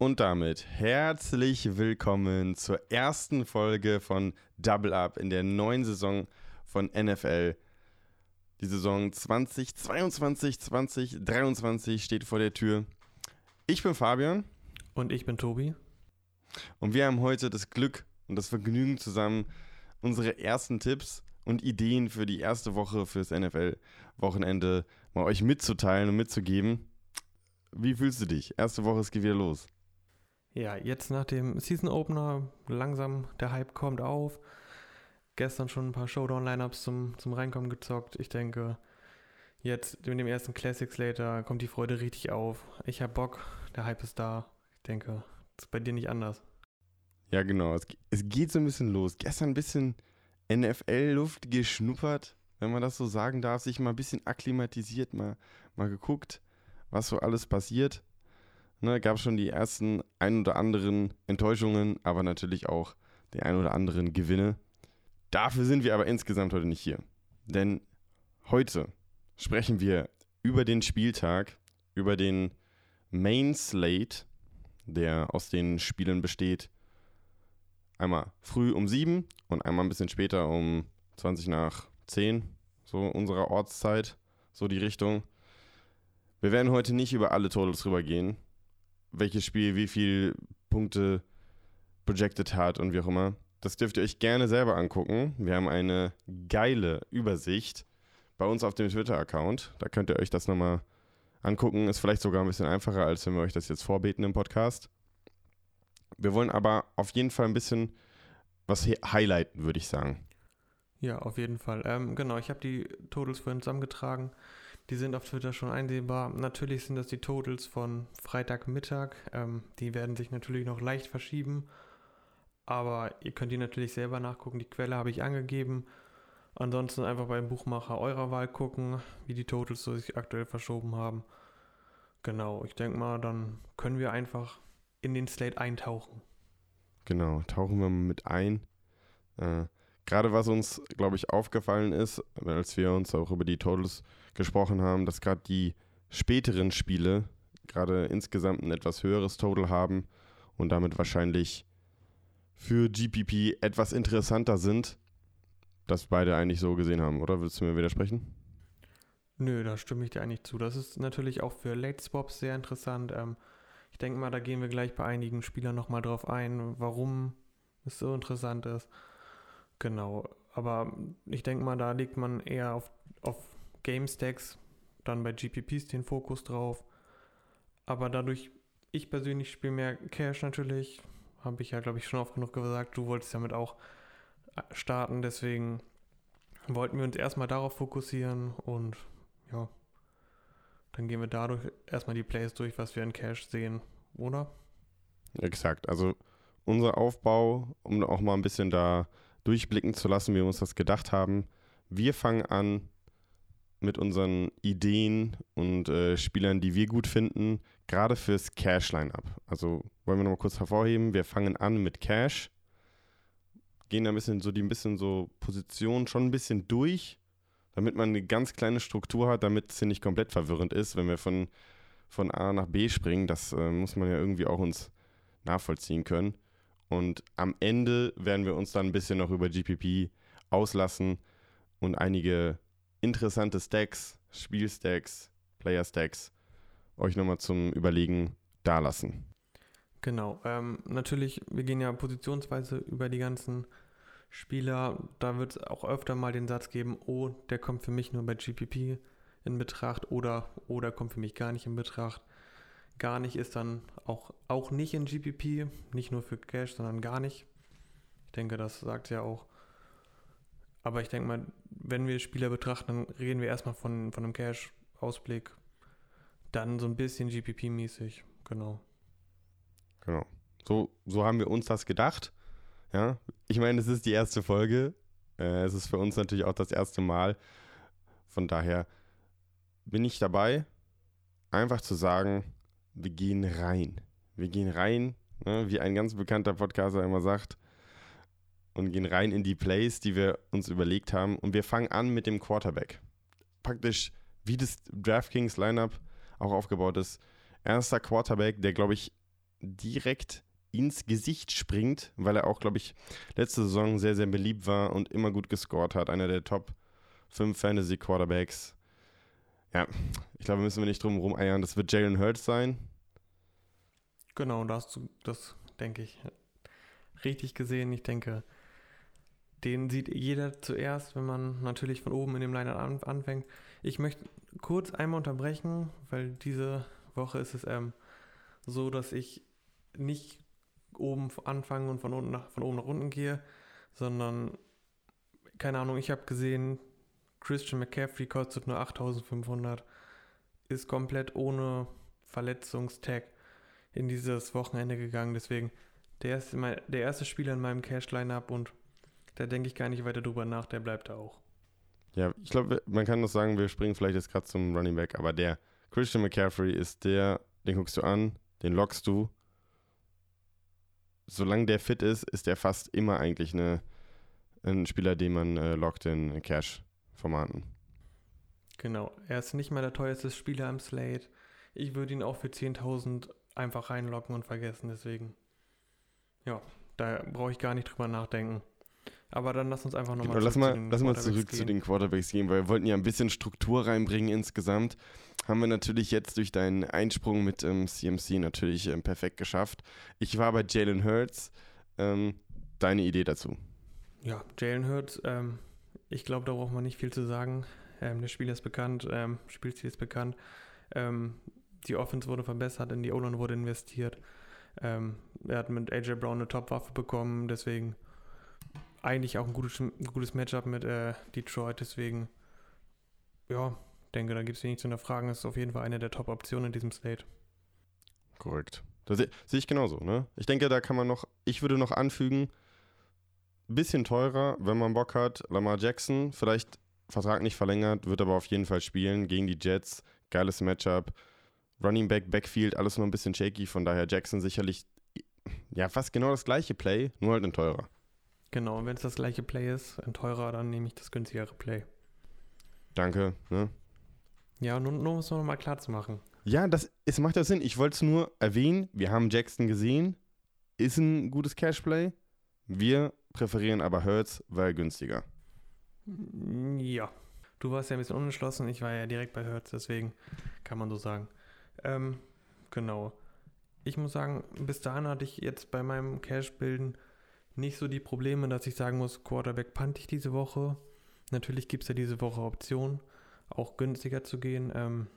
Und damit herzlich willkommen zur ersten Folge von Double Up in der neuen Saison von NFL. Die Saison 2022, 2023 steht vor der Tür. Ich bin Fabian. Und ich bin Tobi. Und wir haben heute das Glück und das Vergnügen zusammen, unsere ersten Tipps und Ideen für die erste Woche fürs NFL-Wochenende mal euch mitzuteilen und mitzugeben. Wie fühlst du dich? Erste Woche, es geht wieder los. Ja, jetzt nach dem Season Opener langsam der Hype kommt auf. Gestern schon ein paar Showdown-Lineups zum, zum Reinkommen gezockt. Ich denke, jetzt mit dem ersten Classic Slater kommt die Freude richtig auf. Ich habe Bock, der Hype ist da. Ich denke, ist bei dir nicht anders. Ja, genau. Es, es geht so ein bisschen los. Gestern ein bisschen NFL-Luft geschnuppert, wenn man das so sagen darf, sich mal ein bisschen akklimatisiert, mal, mal geguckt, was so alles passiert. Ne, gab schon die ersten ein oder anderen Enttäuschungen, aber natürlich auch die ein oder anderen Gewinne. Dafür sind wir aber insgesamt heute nicht hier. Denn heute sprechen wir über den Spieltag, über den Main Slate, der aus den Spielen besteht. Einmal früh um 7 und einmal ein bisschen später um 20 nach 10, so unserer Ortszeit, so die Richtung. Wir werden heute nicht über alle Totals rübergehen, welches Spiel wie viele Punkte projected hat und wie auch immer. Das dürft ihr euch gerne selber angucken. Wir haben eine geile Übersicht bei uns auf dem Twitter-Account. Da könnt ihr euch das nochmal angucken. Ist vielleicht sogar ein bisschen einfacher, als wenn wir euch das jetzt vorbeten im Podcast. Wir wollen aber auf jeden Fall ein bisschen was highlighten, würde ich sagen. Ja, auf jeden Fall. Ähm, genau, ich habe die Totals vorhin zusammengetragen. Die sind auf Twitter schon einsehbar. Natürlich sind das die Totals von Freitagmittag. Ähm, die werden sich natürlich noch leicht verschieben. Aber ihr könnt die natürlich selber nachgucken. Die Quelle habe ich angegeben. Ansonsten einfach beim Buchmacher eurer Wahl gucken, wie die Totals so sich aktuell verschoben haben. Genau, ich denke mal, dann können wir einfach in den Slate eintauchen. Genau, tauchen wir mit ein. Äh, Gerade was uns, glaube ich, aufgefallen ist, als wir uns auch über die Totals gesprochen haben, dass gerade die späteren Spiele gerade insgesamt ein etwas höheres Total haben und damit wahrscheinlich für GPP etwas interessanter sind, das beide eigentlich so gesehen haben, oder? Willst du mir widersprechen? Nö, da stimme ich dir eigentlich zu. Das ist natürlich auch für Late Swaps sehr interessant. Ähm, ich denke mal, da gehen wir gleich bei einigen Spielern nochmal drauf ein, warum es so interessant ist. Genau, aber ich denke mal, da legt man eher auf, auf Game Stacks, dann bei GPPs den Fokus drauf. Aber dadurch, ich persönlich spiele mehr Cash natürlich, habe ich ja, glaube ich, schon oft genug gesagt. Du wolltest damit auch äh, starten, deswegen wollten wir uns erstmal darauf fokussieren und ja, dann gehen wir dadurch erstmal die Plays durch, was wir in Cash sehen, oder? Exakt, also unser Aufbau, um auch mal ein bisschen da durchblicken zu lassen, wie wir uns das gedacht haben. Wir fangen an mit unseren Ideen und äh, Spielern, die wir gut finden, gerade fürs Cash-Line-Up. Also wollen wir nochmal kurz hervorheben, wir fangen an mit Cash, gehen da ein bisschen so die ein bisschen so Position schon ein bisschen durch, damit man eine ganz kleine Struktur hat, damit es hier nicht komplett verwirrend ist, wenn wir von, von A nach B springen. Das äh, muss man ja irgendwie auch uns nachvollziehen können. Und am Ende werden wir uns dann ein bisschen noch über GPP auslassen und einige interessante Stacks, Spielstacks, Player-Stacks euch nochmal zum Überlegen dalassen. Genau, ähm, natürlich, wir gehen ja positionsweise über die ganzen Spieler. Da wird es auch öfter mal den Satz geben, oh, der kommt für mich nur bei GPP in Betracht oder, oh, der kommt für mich gar nicht in Betracht gar nicht ist dann auch, auch nicht in GPP, nicht nur für Cash, sondern gar nicht. Ich denke, das sagt ja auch. Aber ich denke mal, wenn wir Spieler betrachten, dann reden wir erstmal von, von einem Cash-Ausblick. Dann so ein bisschen GPP-mäßig, genau. Genau. So, so haben wir uns das gedacht. Ja, ich meine, es ist die erste Folge. Äh, es ist für uns natürlich auch das erste Mal. Von daher bin ich dabei, einfach zu sagen, wir gehen rein. Wir gehen rein, ne, wie ein ganz bekannter Podcaster immer sagt, und gehen rein in die Plays, die wir uns überlegt haben. Und wir fangen an mit dem Quarterback. Praktisch wie das DraftKings-Lineup auch aufgebaut ist. Erster Quarterback, der, glaube ich, direkt ins Gesicht springt, weil er auch, glaube ich, letzte Saison sehr, sehr beliebt war und immer gut gescored hat. Einer der Top 5 Fantasy Quarterbacks. Ja, ich glaube, müssen wir nicht drum herum eiern. Das wird Jalen Hurts sein. Genau, das, das denke ich. Richtig gesehen, ich denke, den sieht jeder zuerst, wenn man natürlich von oben in dem Line an, anfängt. Ich möchte kurz einmal unterbrechen, weil diese Woche ist es ähm, so, dass ich nicht oben anfange und von, unten nach, von oben nach unten gehe, sondern, keine Ahnung, ich habe gesehen, Christian McCaffrey kostet nur 8500, ist komplett ohne Verletzungstag in dieses Wochenende gegangen, deswegen der ist mein, der erste Spieler in meinem Cash-Line-Up und da denke ich gar nicht weiter drüber nach, der bleibt da auch. Ja, ich glaube, man kann doch sagen, wir springen vielleicht jetzt gerade zum Running Back, aber der Christian McCaffrey ist der, den guckst du an, den lockst du. Solange der fit ist, ist der fast immer eigentlich eine, ein Spieler, den man äh, lockt in Cash-Formaten. Genau, er ist nicht mehr der teuerste Spieler im Slate. Ich würde ihn auch für 10.000 einfach reinlocken und vergessen, deswegen. Ja, da brauche ich gar nicht drüber nachdenken. Aber dann lass uns einfach nochmal genau, lass mal, lass mal zurück gehen. zu den Quarterbacks gehen, weil wir wollten ja ein bisschen Struktur reinbringen insgesamt. Haben wir natürlich jetzt durch deinen Einsprung mit ähm, CMC natürlich ähm, perfekt geschafft. Ich war bei Jalen Hurts. Ähm, deine Idee dazu? Ja, Jalen Hurts, ähm, ich glaube, da braucht man nicht viel zu sagen. Ähm, der Spieler ist bekannt, ähm, Spielstil ist bekannt. die Offense wurde verbessert, in die O-Line wurde investiert. er hat mit AJ Brown eine Top-Waffe bekommen, deswegen eigentlich auch ein gutes, ein gutes Matchup mit äh, Detroit, deswegen, ja, denke, da gibt es wenig zu hinterfragen. Das ist auf jeden Fall eine der Top-Optionen in diesem Slate. Korrekt. Das sehe seh ich genauso, ne? Ich denke, da kann man noch, ich würde noch anfügen, bisschen teurer, wenn man Bock hat. Lamar Jackson, vielleicht Vertrag nicht verlängert, wird aber auf jeden Fall spielen gegen die Jets. Geiles Matchup. Running Back, Backfield, alles nur ein bisschen shaky, von daher Jackson sicherlich ja fast genau das gleiche Play, nur halt ein teurer. Genau, wenn es das gleiche Play ist, ein teurer, dann nehme ich das günstigere Play. Danke, ne? Ja, nur, nur um es nochmal klar zu machen. Ja, das es macht ja Sinn. Ich wollte es nur erwähnen. Wir haben Jackson gesehen. Ist ein gutes Cashplay. Wir präferieren aber Hertz, weil günstiger. Ja. Du warst ja ein bisschen unentschlossen. Ich war ja direkt bei Hertz, deswegen kann man so sagen. Ähm, genau. Ich muss sagen, bis dahin hatte ich jetzt bei meinem Cash-Bilden nicht so die Probleme, dass ich sagen muss, Quarterback punt ich diese Woche. Natürlich gibt es ja diese Woche Optionen, auch günstiger zu gehen. Ähm,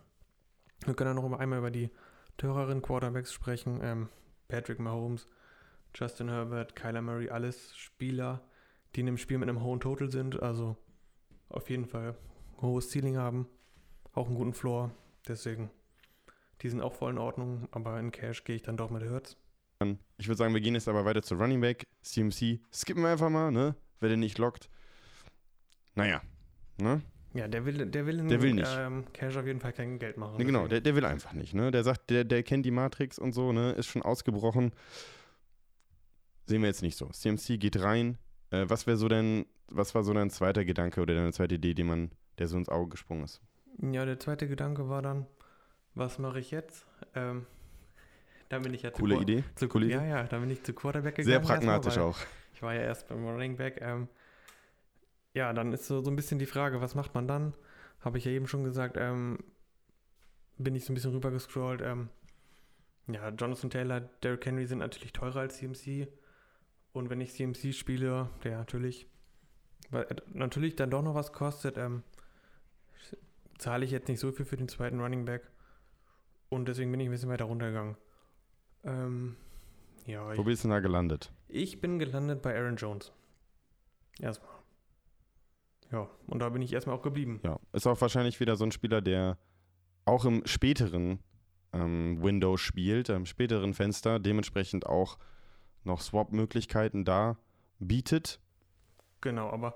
wir können dann noch einmal über die teureren Quarterbacks sprechen. Ähm, Patrick Mahomes, Justin Herbert, Kyler Murray, alles Spieler, die in dem Spiel mit einem hohen Total sind. Also auf jeden Fall hohes Ceiling haben, auch einen guten Floor. Deswegen, die sind auch voll in Ordnung, aber in Cash gehe ich dann doch mit Hertz. Ich würde sagen, wir gehen jetzt aber weiter zu Running Back, CMC. Skippen wir einfach mal, ne? Wer den nicht lockt. Naja, ne? Ja, der will, der will, in, der will nicht. Ähm, Cash auf jeden Fall kein Geld machen. Ne, genau, der, der will einfach nicht, ne? Der sagt, der, der kennt die Matrix und so, ne? Ist schon ausgebrochen. Sehen wir jetzt nicht so. CMC geht rein. Äh, was wäre so denn, was war so dein zweiter Gedanke oder deine zweite Idee, die man, der so ins Auge gesprungen ist? Ja, der zweite Gedanke war dann, was mache ich jetzt? Ähm, da bin ich ja Coole zu, Idee. Zu, Coole ja, ja, da bin ich zu Quarterback gegangen. Sehr pragmatisch erstmal, auch. Ich war ja erst beim Running Back. Ähm, ja, dann ist so, so ein bisschen die Frage, was macht man dann? Habe ich ja eben schon gesagt, ähm, bin ich so ein bisschen rübergescrollt. Ähm, ja, Jonathan Taylor, Derrick Henry sind natürlich teurer als CMC. Und wenn ich CMC spiele, der natürlich, weil, äh, natürlich dann doch noch was kostet, ähm, zahle ich jetzt nicht so viel für den zweiten Running Back. Und deswegen bin ich ein bisschen weiter runtergegangen. Ähm, ja, Wo bist du da gelandet? Ich bin gelandet bei Aaron Jones. Erstmal. Ja, und da bin ich erstmal auch geblieben. Ja, ist auch wahrscheinlich wieder so ein Spieler, der auch im späteren ähm, Window spielt, im späteren Fenster, dementsprechend auch noch Swap-Möglichkeiten da bietet. Genau, aber.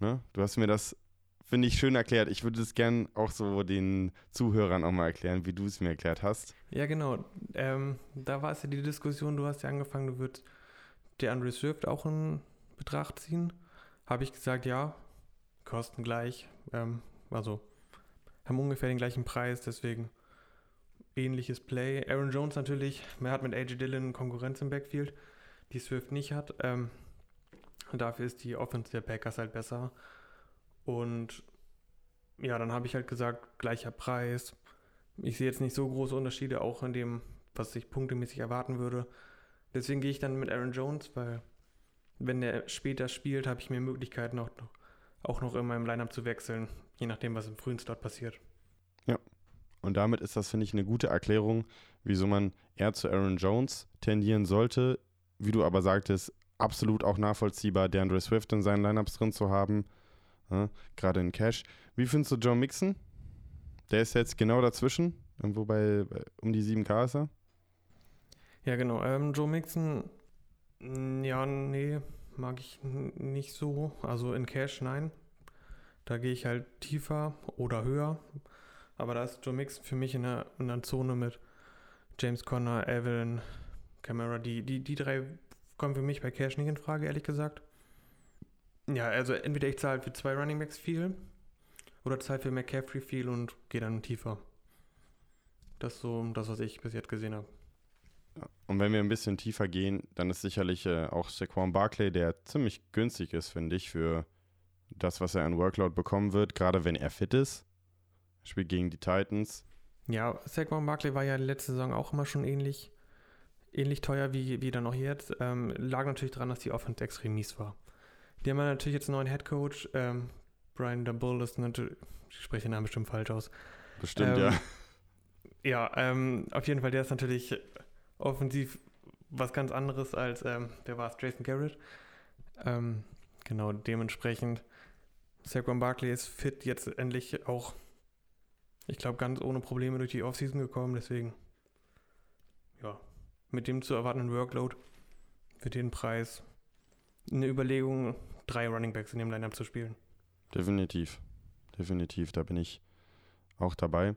Ne? Du hast mir das Finde ich schön erklärt. Ich würde es gern auch so den Zuhörern auch mal erklären, wie du es mir erklärt hast. Ja, genau. Ähm, da war es ja die Diskussion, du hast ja angefangen, du würdest der Swift auch in Betracht ziehen. Habe ich gesagt, ja, kosten gleich. Ähm, also haben ungefähr den gleichen Preis, deswegen ähnliches Play. Aaron Jones natürlich, mehr hat mit AJ Dillon Konkurrenz im Backfield, die Swift nicht hat. Ähm, dafür ist die Offense der Packers halt besser. Und ja, dann habe ich halt gesagt, gleicher Preis. Ich sehe jetzt nicht so große Unterschiede, auch in dem, was ich punktemäßig erwarten würde. Deswegen gehe ich dann mit Aaron Jones, weil wenn der später spielt, habe ich mehr Möglichkeiten auch auch noch in meinem Lineup zu wechseln, je nachdem, was im frühen Start passiert. Ja. Und damit ist das, finde ich, eine gute Erklärung, wieso man eher zu Aaron Jones tendieren sollte. Wie du aber sagtest, absolut auch nachvollziehbar, DeAndre Swift in seinen Lineups drin zu haben. Ja, Gerade in Cash. Wie findest du Joe Mixon? Der ist jetzt genau dazwischen, irgendwo bei, bei um die 7K ist er. Ja, genau. Ähm, Joe Mixon, ja, nee, mag ich nicht so. Also in Cash, nein. Da gehe ich halt tiefer oder höher. Aber da ist Joe Mixon für mich in einer, in einer Zone mit James Conner, Evan, Camera. Die, die, die drei kommen für mich bei Cash nicht in Frage, ehrlich gesagt. Ja, also entweder ich zahle für zwei Running Backs viel oder zahle für McCaffrey viel und gehe dann tiefer. Das ist so das, was ich bis jetzt gesehen habe. Und wenn wir ein bisschen tiefer gehen, dann ist sicherlich äh, auch Saquon Barkley, der ziemlich günstig ist, finde ich, für das, was er an Workload bekommen wird, gerade wenn er fit ist. Spielt gegen die Titans. Ja, Saquon Barkley war ja letzte Saison auch immer schon ähnlich, ähnlich teuer wie, wie dann auch jetzt. Ähm, lag natürlich daran, dass die Offense extrem mies war. Die haben natürlich jetzt einen neuen Head Coach. Ähm, Brian Dabull ist natürlich, ich spreche den Namen bestimmt falsch aus. Bestimmt, Ähm, ja. Ja, ähm, auf jeden Fall, der ist natürlich offensiv was ganz anderes als, ähm, der war es, Jason Garrett. Ähm, genau, dementsprechend, Saquon Barkley ist fit, jetzt endlich auch, ich glaube, ganz ohne Probleme durch die Offseason gekommen, deswegen, ja, mit dem zu erwartenden Workload für den Preis eine Überlegung, drei Running Backs in dem Lineup zu spielen. Definitiv. Definitiv, da bin ich auch dabei.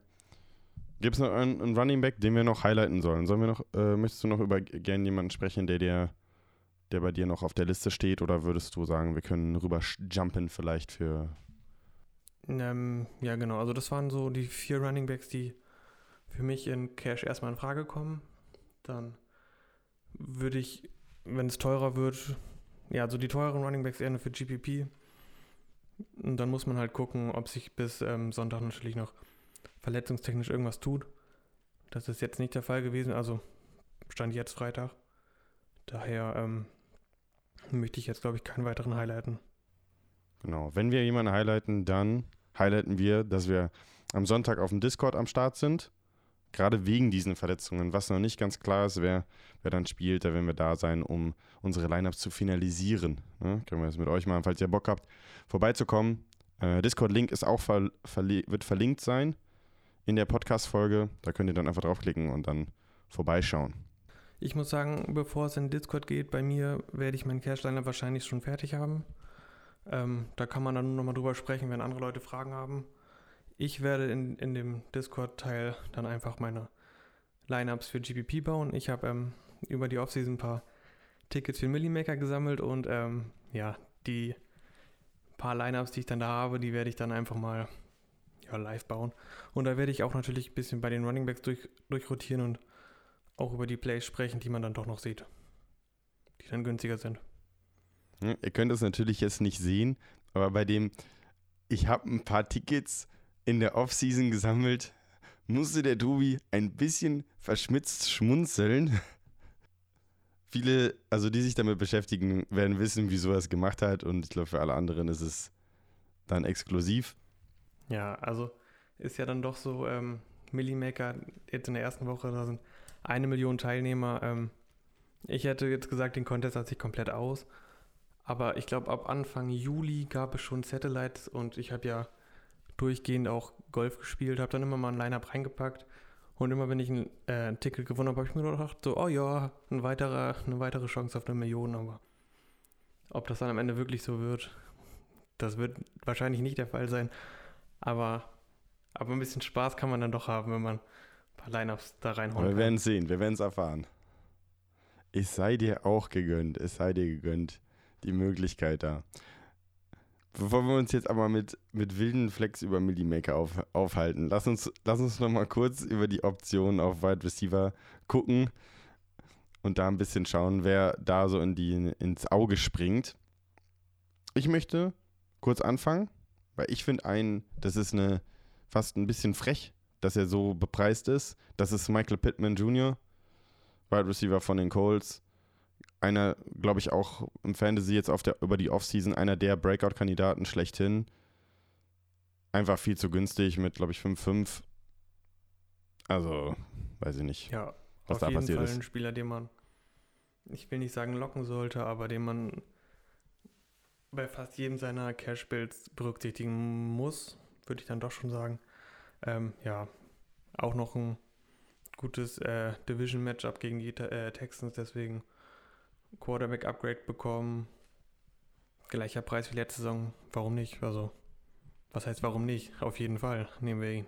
Gibt es noch einen, einen Running Back, den wir noch highlighten sollen? Sollen wir noch, äh, möchtest du noch über gerne jemanden sprechen, der dir, der bei dir noch auf der Liste steht, oder würdest du sagen, wir können rüber jumpen vielleicht für. Ähm, ja, genau. Also das waren so die vier Running Backs, die für mich in Cash erstmal in Frage kommen. Dann würde ich, wenn es teurer wird, ja, also die teuren Running Backs eher nur für GPP. Und dann muss man halt gucken, ob sich bis ähm, Sonntag natürlich noch verletzungstechnisch irgendwas tut. Das ist jetzt nicht der Fall gewesen, also stand jetzt Freitag. Daher ähm, möchte ich jetzt, glaube ich, keinen weiteren highlighten. Genau. Wenn wir jemanden highlighten, dann highlighten wir, dass wir am Sonntag auf dem Discord am Start sind. Gerade wegen diesen Verletzungen. Was noch nicht ganz klar ist, wer, wer dann spielt, da werden wir da sein, um unsere Lineups zu finalisieren. Ne? Können wir das mit euch machen, falls ihr Bock habt, vorbeizukommen. Äh, Discord-Link ist auch ver verli wird verlinkt sein in der Podcast-Folge. Da könnt ihr dann einfach draufklicken und dann vorbeischauen. Ich muss sagen, bevor es in Discord geht, bei mir werde ich meinen Cache-Liner wahrscheinlich schon fertig haben. Ähm, da kann man dann nochmal drüber sprechen, wenn andere Leute Fragen haben. Ich werde in, in dem Discord-Teil dann einfach meine Lineups für GPP bauen. Ich habe ähm, über die Offseason ein paar Tickets für Millimaker gesammelt und ähm, ja, die paar Lineups, die ich dann da habe, die werde ich dann einfach mal ja, live bauen. Und da werde ich auch natürlich ein bisschen bei den Runningbacks durch, durchrotieren und auch über die Plays sprechen, die man dann doch noch sieht. Die dann günstiger sind. Ja, ihr könnt es natürlich jetzt nicht sehen, aber bei dem, ich habe ein paar Tickets in der Offseason gesammelt, musste der Tobi ein bisschen verschmitzt schmunzeln. Viele, also die sich damit beschäftigen, werden wissen, wieso er es gemacht hat und ich glaube, für alle anderen ist es dann exklusiv. Ja, also ist ja dann doch so, ähm, Millimaker jetzt in der ersten Woche, da sind eine Million Teilnehmer. Ähm, ich hätte jetzt gesagt, den Contest hat sich komplett aus. Aber ich glaube, ab Anfang Juli gab es schon Satellites und ich habe ja durchgehend auch Golf gespielt, habe dann immer mal ein Line-Up reingepackt. Und immer wenn ich ein äh, Ticket gewonnen habe, habe ich mir gedacht, so, oh ja, ein weiterer, eine weitere Chance auf eine Million. Aber ob das dann am Ende wirklich so wird, das wird wahrscheinlich nicht der Fall sein. Aber, aber ein bisschen Spaß kann man dann doch haben, wenn man ein paar Lineups da Aber wir werden es sehen, wir werden es erfahren. Es sei dir auch gegönnt, es sei dir gegönnt, die Möglichkeit da. Bevor wir uns jetzt aber mit, mit wilden Flex über Millimaker auf, aufhalten, lass uns, lass uns noch mal kurz über die Optionen auf Wide Receiver gucken und da ein bisschen schauen, wer da so in die, ins Auge springt. Ich möchte kurz anfangen, weil ich finde einen, das ist eine fast ein bisschen frech, dass er so bepreist ist. Das ist Michael Pittman Jr., Wide Receiver von den Colts. Einer, glaube ich, auch im Fantasy jetzt auf der, über die Offseason einer der Breakout-Kandidaten schlechthin. Einfach viel zu günstig mit, glaube ich, 5-5. Also, weiß ich nicht, Ja, was auf da jeden passiert Fall ist. ein Spieler, den man, ich will nicht sagen locken sollte, aber den man bei fast jedem seiner Cash-Builds berücksichtigen muss, würde ich dann doch schon sagen. Ähm, ja, auch noch ein gutes äh, Division-Matchup gegen die äh, Texans, deswegen Quarterback-Upgrade bekommen. Gleicher Preis wie letzte Saison, warum nicht? Also, was heißt warum nicht? Auf jeden Fall nehmen wir ihn.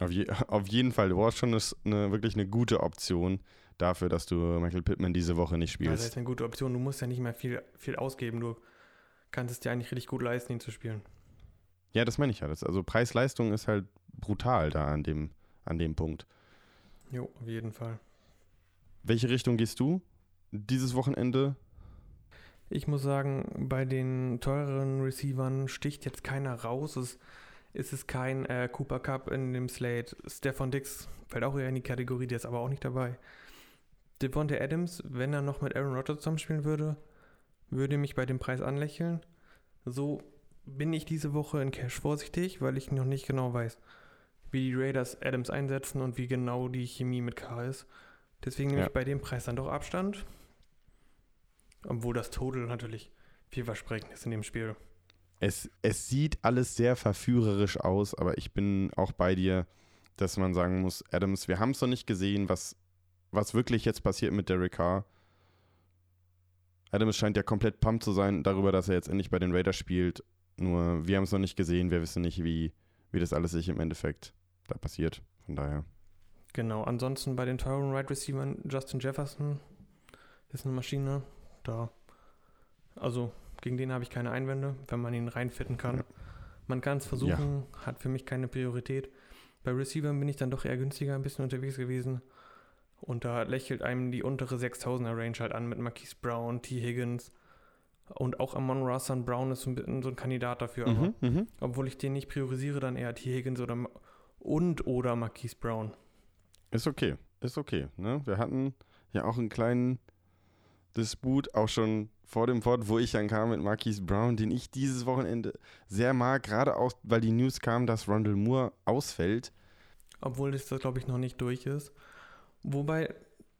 Auf, je, auf jeden Fall, du brauchst schon eine, wirklich eine gute Option dafür, dass du Michael Pittman diese Woche nicht Das spielst. ist eine gute Option. Du musst ja nicht mehr viel, viel ausgeben. Du kannst es dir eigentlich richtig gut leisten, ihn zu spielen. Ja, das meine ich ja. Das, also Preis-Leistung ist halt brutal da an dem, an dem Punkt. Jo, auf jeden Fall. Welche Richtung gehst du dieses Wochenende? Ich muss sagen, bei den teureren Receivern sticht jetzt keiner raus. Es, es ist kein äh, Cooper Cup in dem Slate. Stefan Dix fällt auch eher in die Kategorie, der ist aber auch nicht dabei. Devonta Adams, wenn er noch mit Aaron Rodgers zusammenspielen würde, würde mich bei dem Preis anlächeln. So bin ich diese Woche in Cash vorsichtig, weil ich noch nicht genau weiß, wie die Raiders Adams einsetzen und wie genau die Chemie mit K ist. Deswegen nehme Ja. ich bei dem Preis dann doch Abstand. Obwohl das Total natürlich vielversprechend ist in dem Spiel. Es, es sieht alles sehr verführerisch aus, aber ich bin auch bei dir, dass man sagen muss, Adams, wir haben es noch nicht gesehen, was, was wirklich jetzt passiert mit Derek Carr. Adams scheint ja komplett pumped zu sein darüber, dass er jetzt endlich bei den Raiders spielt. Nur wir haben es noch nicht gesehen, wir wissen nicht, wie, wie das alles sich im Endeffekt da passiert. Von daher. Genau, ansonsten bei den teuren Wide Receivers Justin Jefferson ist eine Maschine. Da, also gegen den habe ich keine Einwände, wenn man ihn reinfitten kann. Ja. Man kann es versuchen, hat für mich keine Priorität. Bei Receivern bin ich dann doch eher günstiger ein bisschen unterwegs gewesen. Und da lächelt einem die untere 6000er Range halt an mit Marquise Brown, T. Higgins und auch Amon Rassan Brown ist so ein, so ein Kandidat dafür. Aber mhm. obwohl ich den nicht priorisiere, dann eher T. Higgins oder und oder Marquise Brown. Ist okay, ist okay. Ne? Wir hatten ja auch einen kleinen Disput, auch schon vor dem Pod, wo ich dann kam mit Marquise Brown, den ich dieses Wochenende sehr mag, gerade auch, weil die News kam, dass Rondell Moore ausfällt. Obwohl das, das glaube ich, noch nicht durch ist. Wobei,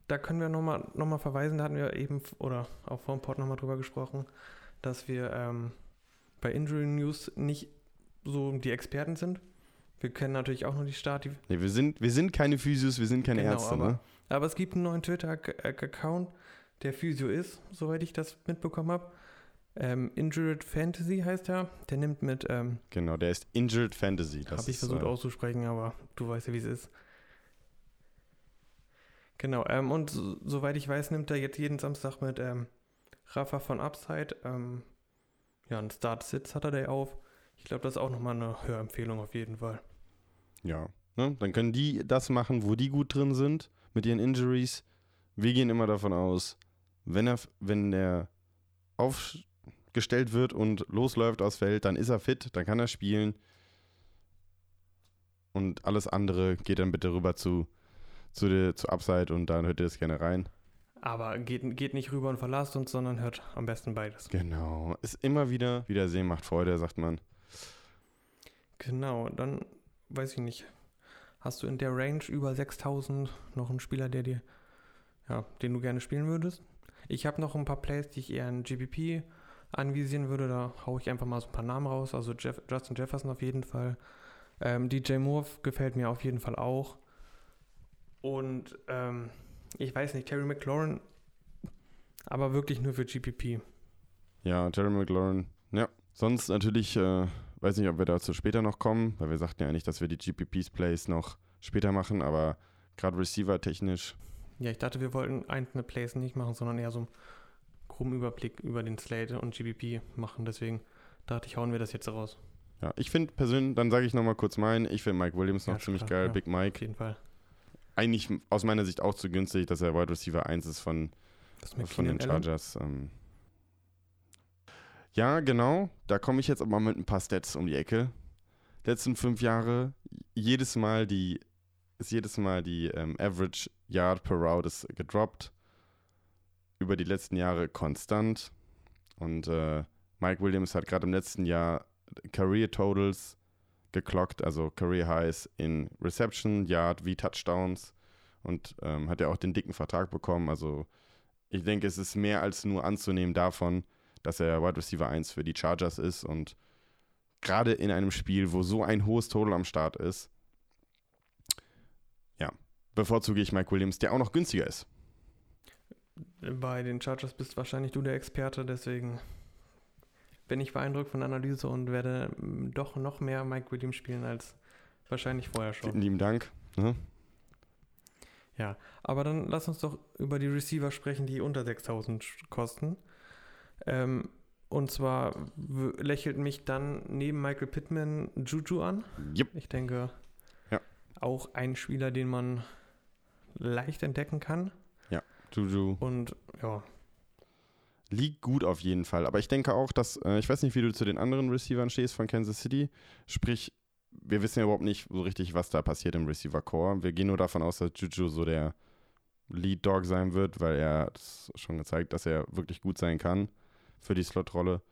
da können wir nochmal noch mal verweisen, da hatten wir eben, oder auch vor dem Pod nochmal drüber gesprochen, dass wir ähm, bei Injury News nicht so die Experten sind. Wir kennen natürlich auch nur die Start. Nee, wir sind, wir sind keine Physios, wir sind keine Genau, Ärzte, aber- ne? aber es gibt einen neuen Twitter-Account, der Physio ist, soweit ich das mitbekommen habe. Ähm, Injured Fantasy heißt er. Der nimmt mit, ähm, Genau, der ist Injured Fantasy. Das Habe ich versucht äh, auszusprechen, aber du weißt ja, wie es ist. Genau, ähm, und so, soweit ich weiß, nimmt er jetzt jeden Samstag mit ähm, Rafa von Upside. Ähm, ja, einen Start-Sitz hat er da auf. Ich glaube, das ist auch nochmal eine Hörempfehlung auf jeden Fall. Ja, ne? dann können die das machen, wo die gut drin sind, mit ihren Injuries. Wir gehen immer davon aus, wenn er, wenn der aufgestellt wird und losläuft aufs Feld, dann ist er fit, dann kann er spielen. Und alles andere geht dann bitte rüber zu, zu, der, zu Upside und dann hört ihr das gerne rein. Aber geht, geht nicht rüber und verlasst uns, sondern hört am besten beides. Genau. Ist immer wieder, Wiedersehen macht Freude, sagt man. Genau, dann weiß ich nicht. Hast du in der Range über 6000 noch einen Spieler, der dir, ja, den du gerne spielen würdest? Ich habe noch ein paar Plays, die ich eher in GPP anvisieren würde. Da haue ich einfach mal so ein paar Namen raus. Also Jeff, Justin Jefferson auf jeden Fall. Ähm, DJ Moore gefällt mir auf jeden Fall auch. Und ähm, ich weiß nicht, Terry McLaurin, aber wirklich nur für GPP. Ja, Terry McLaurin. Ja, sonst natürlich, äh, weiß nicht, ob wir dazu später noch kommen, weil wir sagten ja eigentlich, dass wir die GPPs-Plays noch später machen, aber gerade Receiver-technisch, Ja, ich dachte, wir wollten einzelne Plays nicht machen, sondern eher so einen groben Überblick über den Slate und GBP machen. Deswegen dachte ich, hauen wir das jetzt raus. Ja, ich finde persönlich, dann sage ich nochmal kurz meinen, ich finde Mike Williams noch Ja, ziemlich klar, geil, ja. Big Auf Mike. jeden Fall. Eigentlich aus meiner Sicht auch zu günstig, dass er Wide Receiver 1 ist von, von den? Chargers. Ähm. Ja, genau. Da komme ich jetzt aber mit ein paar Stats um die Ecke. Letzten fünf Jahre, jedes Mal die, ist jedes Mal die ähm, Average Yard per Route ist gedroppt. Über die letzten Jahre konstant. Und äh, Mike Williams hat gerade im letzten Jahr Career Totals geklockt, also Career Highs in Reception, Yard wie Touchdowns und ähm, hat ja auch den dicken Vertrag bekommen. Also ich denke, es ist mehr als nur anzunehmen davon, dass er Wide Receiver 1 für die Chargers ist und gerade in einem Spiel, wo so ein hohes Total am Start ist, bevorzuge ich Mike Williams, der auch noch günstiger ist. Bei den Chargers bist wahrscheinlich du der Experte, deswegen bin ich beeindruckt von der Analyse und werde mm, doch noch mehr Mike Williams spielen als wahrscheinlich vorher schon. Vielen lieben Dank. Ne? Aber dann lass uns doch über die Receiver sprechen, die unter 6000 kosten. Ähm, und zwar lächelt mich dann neben Michael Pittman Juju an. Yep. Ich denke, Ja. auch ein Spieler, den man leicht entdecken kann. Juju Und ja, liegt gut auf jeden Fall. Aber ich denke auch, dass, äh, ich weiß nicht, wie du zu den anderen Receivern stehst von Kansas City. Sprich, wir wissen ja überhaupt nicht so richtig, was da passiert im Receiver Core. Wir gehen nur davon aus, dass Juju so der Lead Dog sein wird, weil er hat schon gezeigt, dass er wirklich gut sein kann für die Slot-Rolle.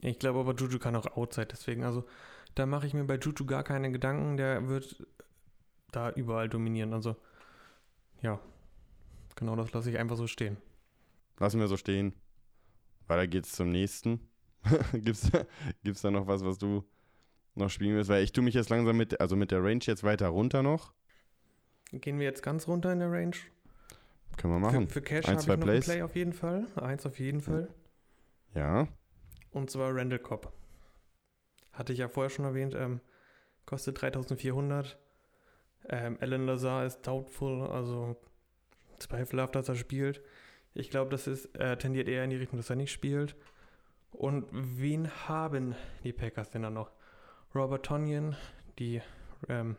ich glaube aber Juju kann auch Outside, deswegen, also da mache ich mir bei Juju gar keine Gedanken, der wird da überall dominieren. Also ja, genau das lasse ich einfach so stehen. Lassen wir so stehen. Weiter geht's zum nächsten. gibt's, gibt's da noch was, was du noch spielen willst? Weil ich tue mich jetzt langsam mit, also mit der Range jetzt weiter runter noch. Gehen wir jetzt ganz runter in der Range? Können wir machen. Für, für Cash habe ich noch Plays. ein Play auf jeden Fall. Eins auf jeden Fall. Ja. Und zwar Randall Cobb. Hatte ich ja vorher schon erwähnt. Ähm, kostet 3400. Ähm, Alan Lazar ist doubtful, also zweifelhaft, dass er spielt. Ich glaube, das ist, äh, tendiert eher in die Richtung, dass er nicht spielt. Und wen haben die Packers denn dann noch? Robert Tonyan, die ähm,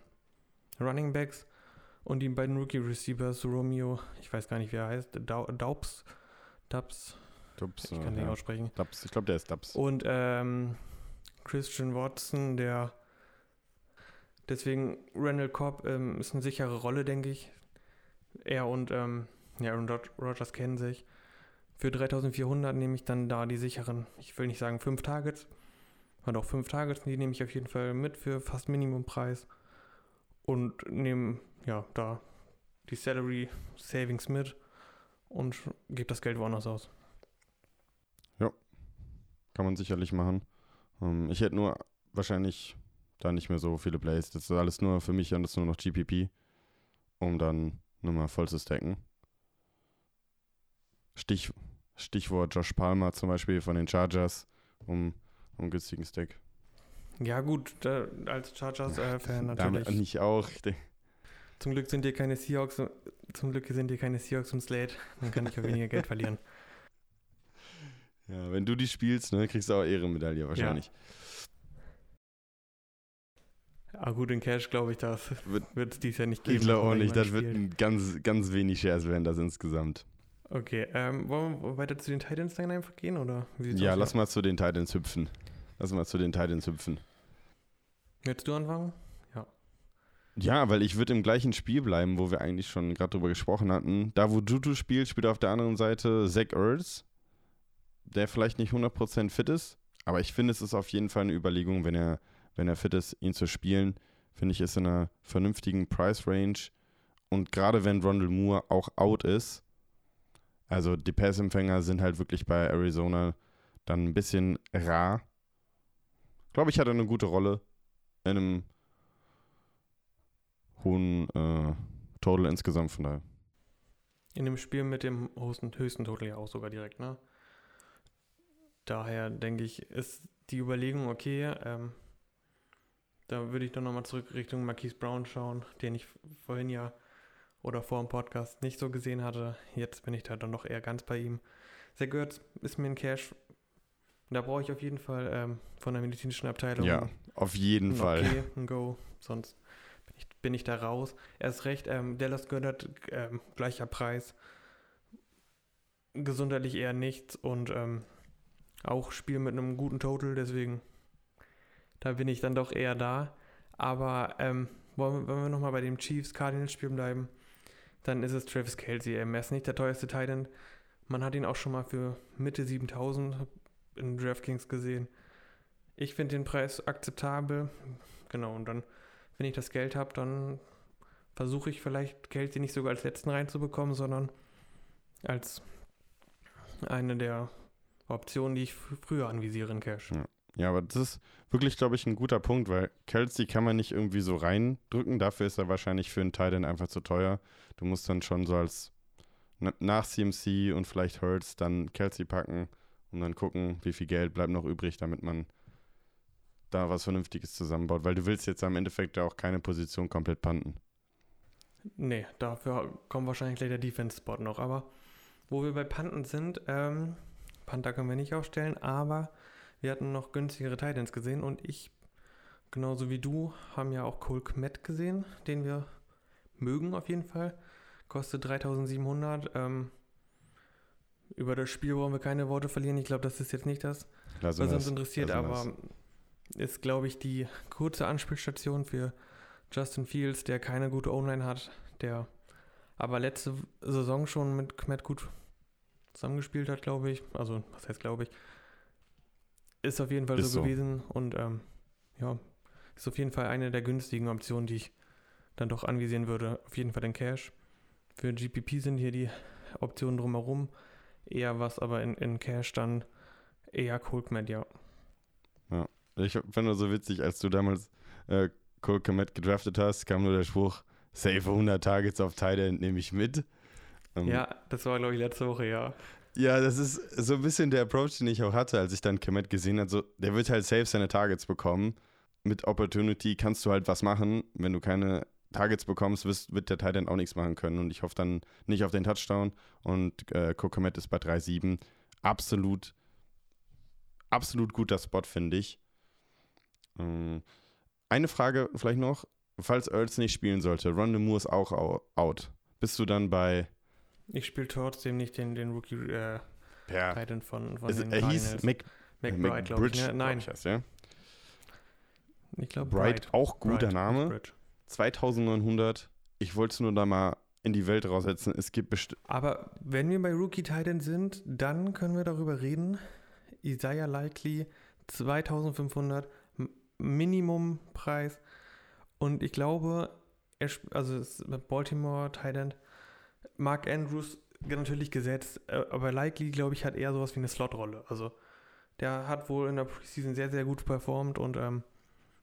Running Backs und die beiden Rookie Receivers, Romeo, ich weiß gar nicht, wie er heißt, Dau- Daubs, Dubs, Dubs, ich kann den ja. aussprechen. Dubs. Ich glaube, der ist Dubs. Und ähm, Christian Watson, der deswegen Randall Cobb ähm, ist eine sichere Rolle, denke ich. Er und ähm, ja, Aaron Rod- Rodgers kennen sich. Für 3400 nehme ich dann da die sicheren, ich will nicht sagen fünf Targets, aber doch fünf Targets, die nehme ich auf jeden Fall mit für fast Minimumpreis und nehme ja da die Salary Savings mit und gebe das Geld woanders aus. Kann man sicherlich machen. Ähm, ich hätte nur wahrscheinlich da nicht mehr so viele Plays. Das ist alles nur für mich und das ist nur noch GPP, um dann nochmal voll zu stacken. Stich, Stichwort Josh Palmer zum Beispiel von den Chargers, um, um günstigen Stack. Ja gut, da, als Chargers-Fan Damit natürlich. nicht auch. Zum Glück sind hier keine Seahawks, zum Glück sind hier keine Seahawks und Slate. Dann kann ich ja weniger Geld verlieren. Ja, wenn du die spielst, ne, kriegst du auch Ehrenmedaille wahrscheinlich. Ah gut, in Cash glaube ich, das Wird- wird es dies Jahr nicht geben. Ich glaube auch nicht. Das wird spielt. ein ganz, ganz wenig Shares werden das insgesamt. Okay, ähm, wollen wir weiter zu den Titans dann einfach gehen, oder? Ja, aus? lass mal zu den Titans hüpfen. Lass mal zu den Titans hüpfen. Willst du anfangen? Ja, weil ich würde im gleichen Spiel bleiben, wo wir eigentlich schon gerade drüber gesprochen hatten. Da, wo Juju spielt, spielt auf der anderen Seite Zach Ertz, der vielleicht nicht 100% fit ist. Aber ich finde, es ist auf jeden Fall eine Überlegung, wenn er, wenn er fit ist, ihn zu spielen. Finde ich, ist in einer vernünftigen Price-Range. Und gerade wenn Rondell Moore auch out ist, also die Passempfänger sind halt wirklich bei Arizona dann ein bisschen rar. Glaube ich, hat er eine gute Rolle in einem hohen äh, Total insgesamt von daher. In dem Spiel mit dem höchsten, höchsten Total ja auch sogar direkt, ne? Daher denke ich, ist die Überlegung okay. Ähm, da würde ich dann nochmal zurück Richtung Marquise Brown schauen, den ich vorhin ja oder vor dem Podcast nicht so gesehen hatte. Jetzt bin ich da dann doch eher ganz bei ihm. Sehr Götz ist mir in Cash Da brauche ich auf jeden Fall ähm, von der medizinischen Abteilung Ja, auf jeden ein Fall. Okay, ein Go, sonst bin ich, bin ich da raus. Erst recht, ähm, Dallas Goddard, ähm, gleicher Preis. Gesundheitlich eher nichts und ähm, auch Spiel mit einem guten Total, deswegen da bin ich dann doch eher da. Aber ähm, wollen, wir- wir nochmal bei dem Chiefs-Cardinals-Spiel bleiben, dann ist es Travis Kelsey. Ähm, Er ist nicht der teuerste Titan. Man hat ihn auch schon mal für Mitte 7000 in DraftKings gesehen. Ich finde den Preis akzeptabel. Genau, und dann, wenn ich das Geld habe, dann versuche ich vielleicht Kelsey nicht sogar als letzten reinzubekommen, sondern als eine der Optionen, die ich früher anvisiere in Cash. Ja, aber das ist wirklich, glaube ich, ein guter Punkt, weil Kelsey kann man nicht irgendwie so reindrücken. Dafür ist er wahrscheinlich für einen Titan einfach zu teuer. Du musst dann schon so als na- nach CMC und vielleicht Hurts dann Kelsey packen und dann gucken, wie viel Geld bleibt noch übrig, damit man da was Vernünftiges zusammenbaut. Weil du willst jetzt am Endeffekt ja auch keine Position komplett panten. Nee, dafür kommt wahrscheinlich gleich der Defense-Spot noch. Aber wo wir bei Panten sind, ähm, Panther können wir nicht aufstellen, aber wir hatten noch günstigere Titans gesehen und ich, genauso wie du, haben ja auch Cole Kmet gesehen, den wir mögen auf jeden Fall. Kostet 3700. Ähm, über das Spiel wollen wir keine Worte verlieren. Ich glaube, das ist jetzt nicht das, was uns es. interessiert, aber ist, glaube ich, die kurze Anspielstation für Justin Fields, der keine gute Online hat, der aber letzte Saison schon mit Kmet gut zusammengespielt hat, glaube ich. Also, was heißt, glaube ich. Ist auf jeden Fall so, so. gewesen und ähm, ja, ist auf jeden Fall eine der günstigen Optionen, die ich dann doch anvisieren würde. Auf jeden Fall den Cash. Für GPP sind hier die Optionen drumherum eher was, aber in, in Cash dann eher Cold Kmet, ja. Ich fand nur so witzig, als du damals äh, Cole Komet gedraftet hast, kam nur der Spruch, save 100 Targets auf Tight End nehme ich mit. Ähm, Ja, das war, glaube ich, letzte Woche, ja. Ja, das ist so ein bisschen der Approach, den ich auch hatte, als ich dann Komet gesehen habe. So, der wird halt safe seine Targets bekommen. Mit Opportunity kannst du halt was machen. Wenn du keine Targets bekommst, wirst, wird der Tight End auch nichts machen können. Und ich hoffe dann nicht auf den Touchdown. Und äh, Komet ist bei 3-7. Absolut, absolut guter Spot, finde ich. Ähm, eine Frage vielleicht noch. Falls Earls nicht spielen sollte, Ronde Moore ist auch au- out. Bist du dann bei Ich spiele trotzdem nicht den, den Rookie äh, per Titan von, von Es, den er hieß. Mac, McBride, glaube ich. Ne? Nein, glaub ich, heißt, ja? ich glaube Bright, auch guter Bright, Name. McBride. 2900. Ich wollte es nur da mal in die Welt raussetzen. Es gibt bestimmt. Aber wenn wir bei Rookie Titan sind, dann können wir darüber reden. Isaiah Likely 2500 M- Minimumpreis. Und ich glaube, er, also Baltimore Titan, Mark Andrews natürlich gesetzt, äh, aber Likely, glaube ich, hat eher sowas wie eine Slotrolle. Also der hat wohl in der Preseason sehr, sehr gut performt und ähm,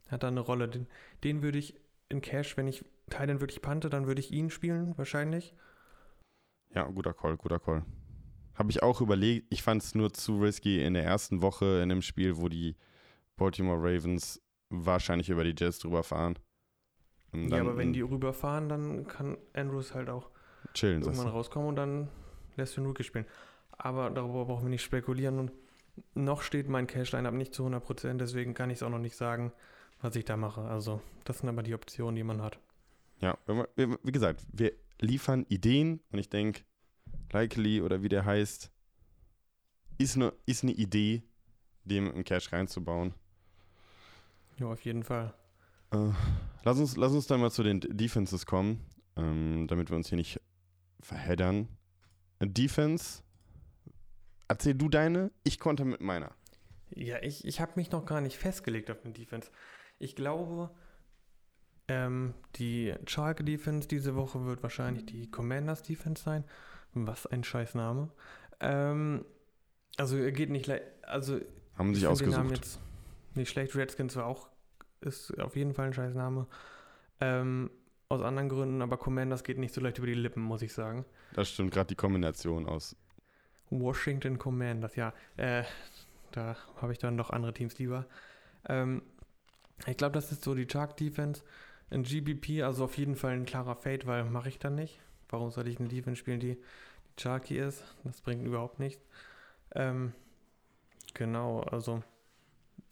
hat da eine Rolle. Den, den würde ich in Cash, wenn ich Titan wirklich pante, dann würde ich ihn spielen, wahrscheinlich. Ja, guter Call, guter Call. Habe ich auch überlegt. Ich fand es nur zu risky in der ersten Woche in einem Spiel, wo die Baltimore Ravens wahrscheinlich über die Jets drüber fahren. Ja, aber wenn die rüberfahren, dann kann Andrews halt auch chillen, irgendwann du. rauskommen und dann lässt du den Rookie spielen. Aber darüber brauchen wir nicht spekulieren und noch steht mein Cash-Line-Up nicht zu 100%, deswegen kann ich es auch noch nicht sagen, was ich da mache. Also, das sind aber die Optionen, die man hat. Ja, wie, gesagt, wir liefern Ideen und ich denke, Likely oder wie der heißt, ist eine ist eine Idee, dem einen Cash reinzubauen. Ja, auf jeden Fall. Äh, lass, uns, lass uns dann mal zu den Defenses kommen, ähm, damit wir uns hier nicht verheddern. Defense, erzähl du deine, ich konnte mit meiner. Ja, ich, ich habe mich noch gar nicht festgelegt auf den Defense. Ich glaube, ähm, die Schalke Defense diese Woche wird wahrscheinlich die Commanders Defense sein. Was ein Scheißname. Ähm, also er geht nicht also Haben sich den Namen ausgesucht. jetzt nicht schlecht. Redskins war auch ist auf jeden Fall ein Scheißname. Ähm, aus anderen Gründen, aber Commanders geht nicht so leicht über die Lippen, muss ich sagen. Das stimmt, gerade die Kombination aus. Washington Commanders, ja. Äh, da habe ich dann doch andere Teams lieber. Ähm, ich glaube, das ist so die Shark Defense. In GBP, also auf jeden Fall ein klarer Fade, weil mache ich dann nicht. Warum soll ich eine Defense spielen, die, die Sharky ist? Das bringt überhaupt nichts. Ähm, Genau, also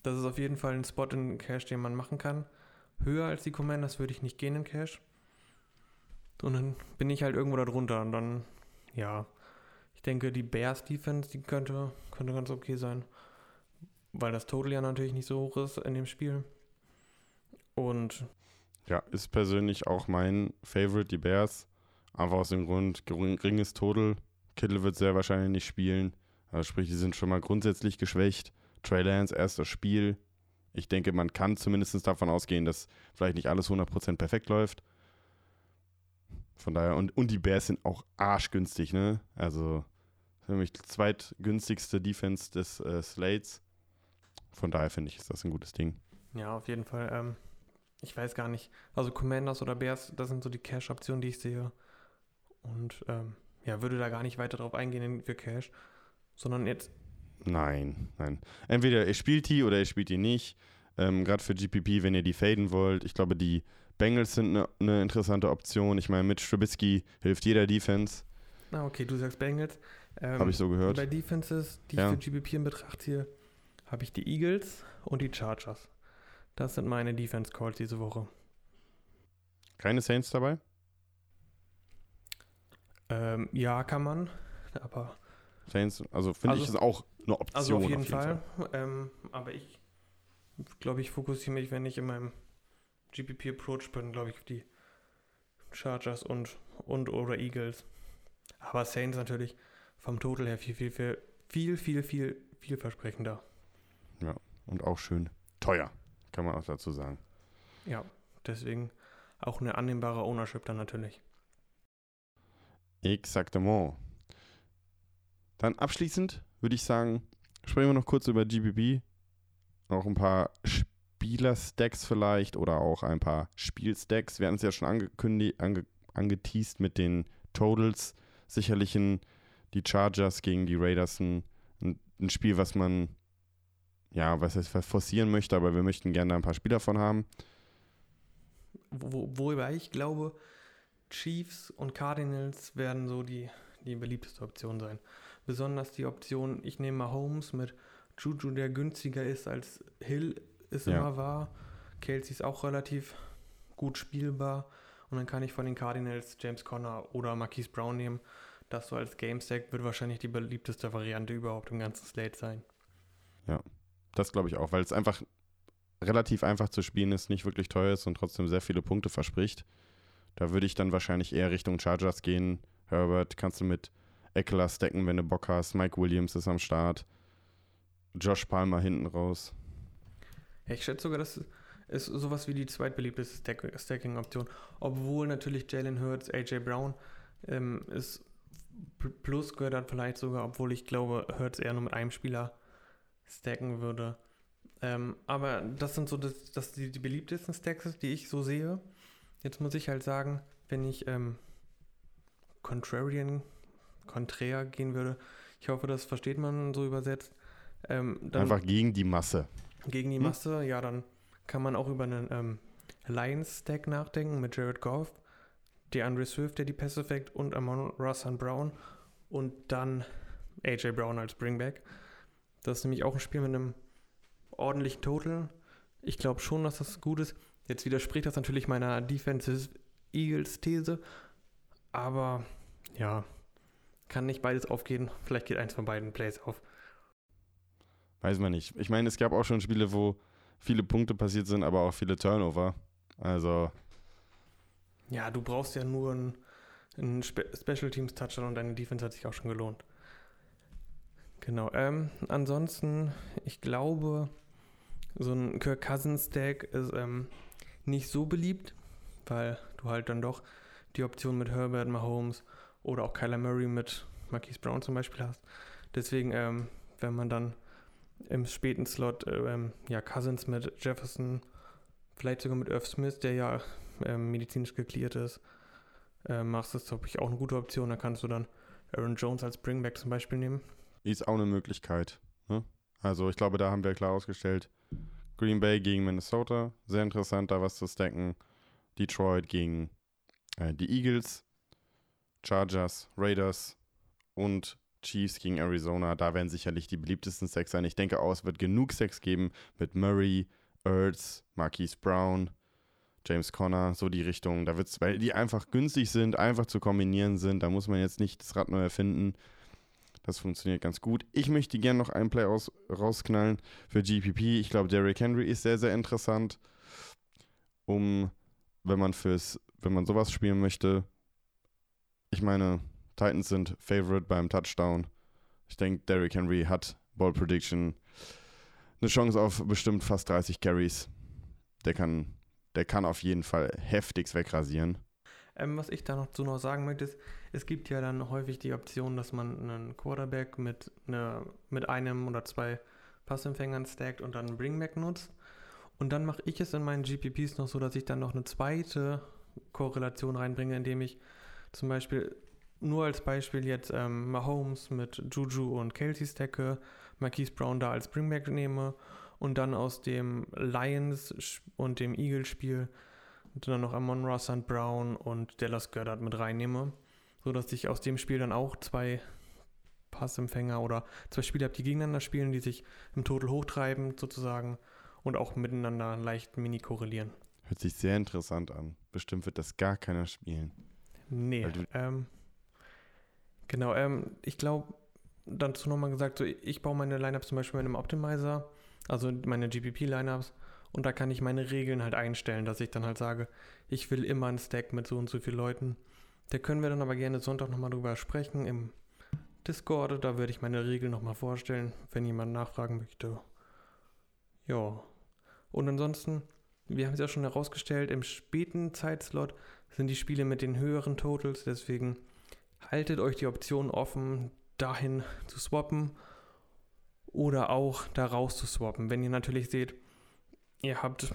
das ist auf jeden Fall ein Spot in Cash, den man machen kann. Höher als die Commanders würde ich nicht gehen in Cash. Und dann bin ich halt irgendwo da drunter. Und dann, ja, ich denke, die Bears Defense, die könnte, könnte ganz okay sein. Weil das Total ja natürlich nicht so hoch ist in dem Spiel. Und Ja, ist persönlich auch mein Favorite, die Bears. Einfach aus dem Grund, geringes Total. Kittle wird sehr wahrscheinlich nicht spielen. Also sprich, die sind schon mal grundsätzlich geschwächt. Trey Lance, erstes Spiel. Ich denke, man kann zumindest davon ausgehen, dass vielleicht nicht alles 100% perfekt läuft. Von daher, und, und die Bears sind auch arschgünstig, ne? Also, für mich die zweitgünstigste Defense des äh, Slates. Von daher finde ich, ist das ein gutes Ding. ja, auf jeden Fall. Ähm, ich weiß gar nicht. Also Commanders oder Bears, das sind so die Cash-Optionen, die ich sehe. Und ähm, ja, würde da gar nicht weiter drauf eingehen in- für Cash. Sondern jetzt, Nein, nein. Entweder ihr spielt die oder ihr spielt die nicht. Ähm, Gerade für GPP, wenn ihr die faden wollt. Ich glaube, die Bengals sind eine ne interessante Option. Ich meine, mit Trubisky hilft jeder Defense. na okay, du sagst Bengals. Ähm, Habe ich so gehört. Bei Defenses, die Ja. ich für GBP in Betracht ziehe, habe ich die Eagles und die Chargers. Das sind meine Defense Calls diese Woche. Keine Saints dabei? Ähm, ja, kann man, aber Saints, also finde Also- ich, ist auch eine Option. also auf jeden, Fall. Ähm, aber ich glaube, ich fokussiere mich, wenn ich in meinem GPP Approach bin, glaube ich, die Chargers und, und oder Eagles. Aber Saints natürlich vom Total her viel, viel, viel, viel, viel, viel, vielversprechender. Und auch schön teuer, kann man auch dazu sagen. Ja, deswegen auch eine annehmbare Ownership dann natürlich. Exactement. Dann abschließend würde ich sagen, sprechen wir noch kurz über GBB. Auch ein paar Spieler-Stacks vielleicht oder auch ein paar Spielstacks. Wir hatten es ja schon angekündigt, ange, angeteased mit den Totals. Sicherlich ein, die Chargers gegen die Raiders ein, ein, Spiel, was man, ja, was heißt forcieren möchte, aber wir möchten gerne ein paar Spieler von haben. Wo, wobei ich glaube, Chiefs und Cardinals werden so die, die beliebteste Option sein. Besonders die Option, ich nehme mal Holmes mit Juju, der günstiger ist als Hill, ist Ja. immer wahr. Kelsey ist auch relativ gut spielbar. Und dann kann ich von den Cardinals James Conner oder Marquise Brown nehmen. Das so als Game Stack wird wahrscheinlich die beliebteste Variante überhaupt im ganzen Slate sein. Das glaube ich auch, weil es einfach relativ einfach zu spielen ist, nicht wirklich teuer ist und trotzdem sehr viele Punkte verspricht. Da würde ich dann wahrscheinlich eher Richtung Chargers gehen. Herbert kannst du mit Eckler stacken, wenn du Bock hast. Mike Williams ist am Start. Josh Palmer hinten raus. Ich schätze sogar, das ist sowas wie die zweitbeliebteste Stack Stacking-Option. Obwohl natürlich Jalen Hurts, AJ Brown ähm, ist pl- plus gehört dann vielleicht sogar, obwohl ich glaube, Hurts eher nur mit einem Spieler stacken würde. Ähm, aber das sind so das, das die, die beliebtesten Stacks, die ich so sehe. Jetzt muss ich halt sagen, wenn ich ähm, Contrarian, konträr gehen würde, ich hoffe, das versteht man so übersetzt. Ähm, Einfach gegen die Masse. Gegen die Hm? Masse, ja, dann kann man auch über einen ähm, Lions-Stack nachdenken mit Jared Goff, DeAndre Swift, der die Pässe fängt und Amon Russell Brown und dann AJ Brown als Bringback. Das ist nämlich auch ein Spiel mit einem ordentlichen Total. Ich glaube schon, dass das gut ist. Jetzt widerspricht das natürlich meiner Defensive Eagles-These, aber ja, kann nicht beides aufgehen. Vielleicht geht eins von beiden Plays auf. Weiß man nicht. Ich meine, es gab auch schon Spiele, wo viele Punkte passiert sind, aber auch viele Turnover. Also, Ja, du brauchst ja nur einen, einen Spe Special Teams Touchdown und deine Defense hat sich auch schon gelohnt. Genau. Ähm, ansonsten, ich glaube, so ein Kirk Cousins Stack ist ähm, nicht so beliebt, weil du halt dann doch die Option mit Herbert, Mahomes oder auch Kyler Murray mit Marquise Brown zum Beispiel hast. Deswegen, ähm, wenn man dann im späten Slot äh, ähm, ja Cousins mit Jefferson, vielleicht sogar mit Irv Smith, der ja ähm, medizinisch geklärt ist, äh, machst das, glaube ich, auch eine gute Option. Da kannst du dann Aaron Jones als Bringback zum Beispiel nehmen. ist auch eine Möglichkeit. Ne? Also, ich glaube, da haben wir klar ausgestellt. Green Bay gegen Minnesota. Sehr interessant, da was zu stacken. Detroit gegen äh, die Eagles. Chargers, Raiders und Chiefs gegen Arizona, da werden sicherlich die beliebtesten Stacks sein. Ich denke auch, es wird genug Stacks geben mit Murray, Ertz, Marquise Brown, James Conner, so die Richtung. Da wird's, weil die einfach günstig sind, einfach zu kombinieren sind. Da muss man jetzt nicht das Rad neu erfinden. Das funktioniert ganz gut. Ich möchte gerne noch einen Play aus, rausknallen für GPP. Ich glaube, Derrick Henry ist sehr, sehr interessant, um, wenn man fürs, wenn man sowas spielen möchte. Ich meine, Titans sind Favorite beim Touchdown. Ich denke, Derrick Henry hat Ball Prediction eine Chance auf bestimmt fast 30 Carries. Der kann, der kann auf jeden Fall heftigst wegrasieren. Ähm, was ich da noch zu noch sagen möchte, ist, es gibt ja dann häufig die Option, dass man einen Quarterback mit, eine, mit einem oder zwei Passempfängern stackt und dann einen Bringback nutzt. Und dann mache ich es in meinen GPPs noch so, dass ich dann noch eine zweite Korrelation reinbringe, indem ich zum Beispiel nur als Beispiel jetzt ähm, Mahomes mit Juju und Kelsey stacke, Marquise Brown da als Bringback nehme und dann aus dem Lions und dem Eagles-Spiel dann noch Amon Ross und Brown und Dallas Goddard mit reinnehme, sodass ich aus dem Spiel dann auch zwei Passempfänger oder zwei Spieler habe, die gegeneinander spielen, die sich im Total hochtreiben sozusagen und auch miteinander leicht mini korrelieren. Hört sich sehr interessant an. Bestimmt wird das gar keiner spielen. Nee, ähm, genau, ähm, ich glaube, dazu nochmal gesagt, so, ich baue meine Lineups zum Beispiel mit einem Optimizer, also meine GPP-Lineups, und da kann ich meine Regeln halt einstellen, dass ich dann halt sage, ich will immer einen Stack mit so und so vielen Leuten. Da können wir dann aber gerne Sonntag nochmal drüber sprechen im Discord. Da würde ich meine Regeln nochmal vorstellen, wenn jemand nachfragen möchte. Ja. Und ansonsten, wir haben es ja schon herausgestellt, im späten Zeitslot sind die Spiele mit den höheren Totals. Deswegen haltet euch die Option offen, dahin zu swappen oder auch da raus zu swappen. Wenn ihr natürlich seht, ihr habt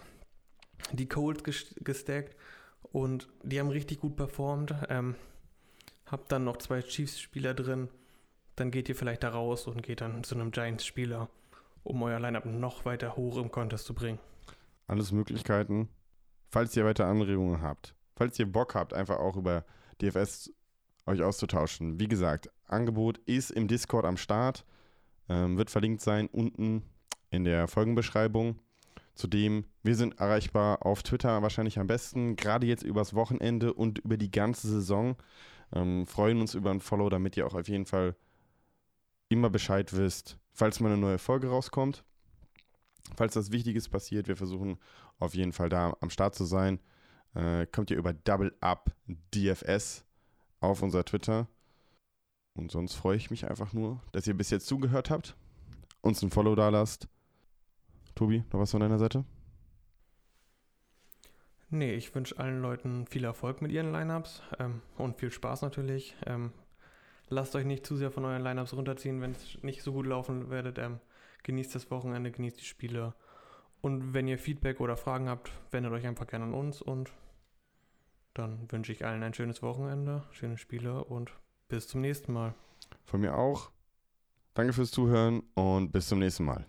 die Colts gestackt und die haben richtig gut performt, ähm, habt dann noch zwei Chiefs-Spieler drin, dann geht ihr vielleicht da raus und geht dann zu einem Giants-Spieler, um euer Lineup noch weiter hoch im Contest zu bringen. Alles Möglichkeiten. Falls ihr weiter Anregungen habt, falls ihr Bock habt, einfach auch über DFS euch auszutauschen. Wie gesagt, Angebot ist im Discord am Start, ähm, wird verlinkt sein unten in der Folgenbeschreibung. Zudem, wir sind erreichbar auf Twitter wahrscheinlich am besten, gerade jetzt übers Wochenende und über die ganze Saison. Ähm, freuen uns über ein Follow, damit ihr auch auf jeden Fall immer Bescheid wisst, falls mal eine neue Folge rauskommt. Falls was Wichtiges passiert, wir versuchen auf jeden Fall da am Start zu sein. Äh, kommt ihr über Double Up DFS auf unser Twitter. Und sonst freue ich mich einfach nur, dass ihr bis jetzt zugehört habt, uns ein Follow da lasst. Tobi, noch was von deiner Seite? Nee, ich wünsche allen Leuten viel Erfolg mit ihren Lineups ähm, und viel Spaß natürlich. Ähm, lasst euch nicht zu sehr von euren Lineups runterziehen, wenn es nicht so gut laufen werdet. Ähm, genießt das Wochenende, genießt die Spiele. Und wenn ihr Feedback oder Fragen habt, wendet euch einfach gerne an uns und dann wünsche ich allen ein schönes Wochenende, schöne Spiele und bis zum nächsten Mal. Von mir auch. Danke fürs Zuhören und bis zum nächsten Mal.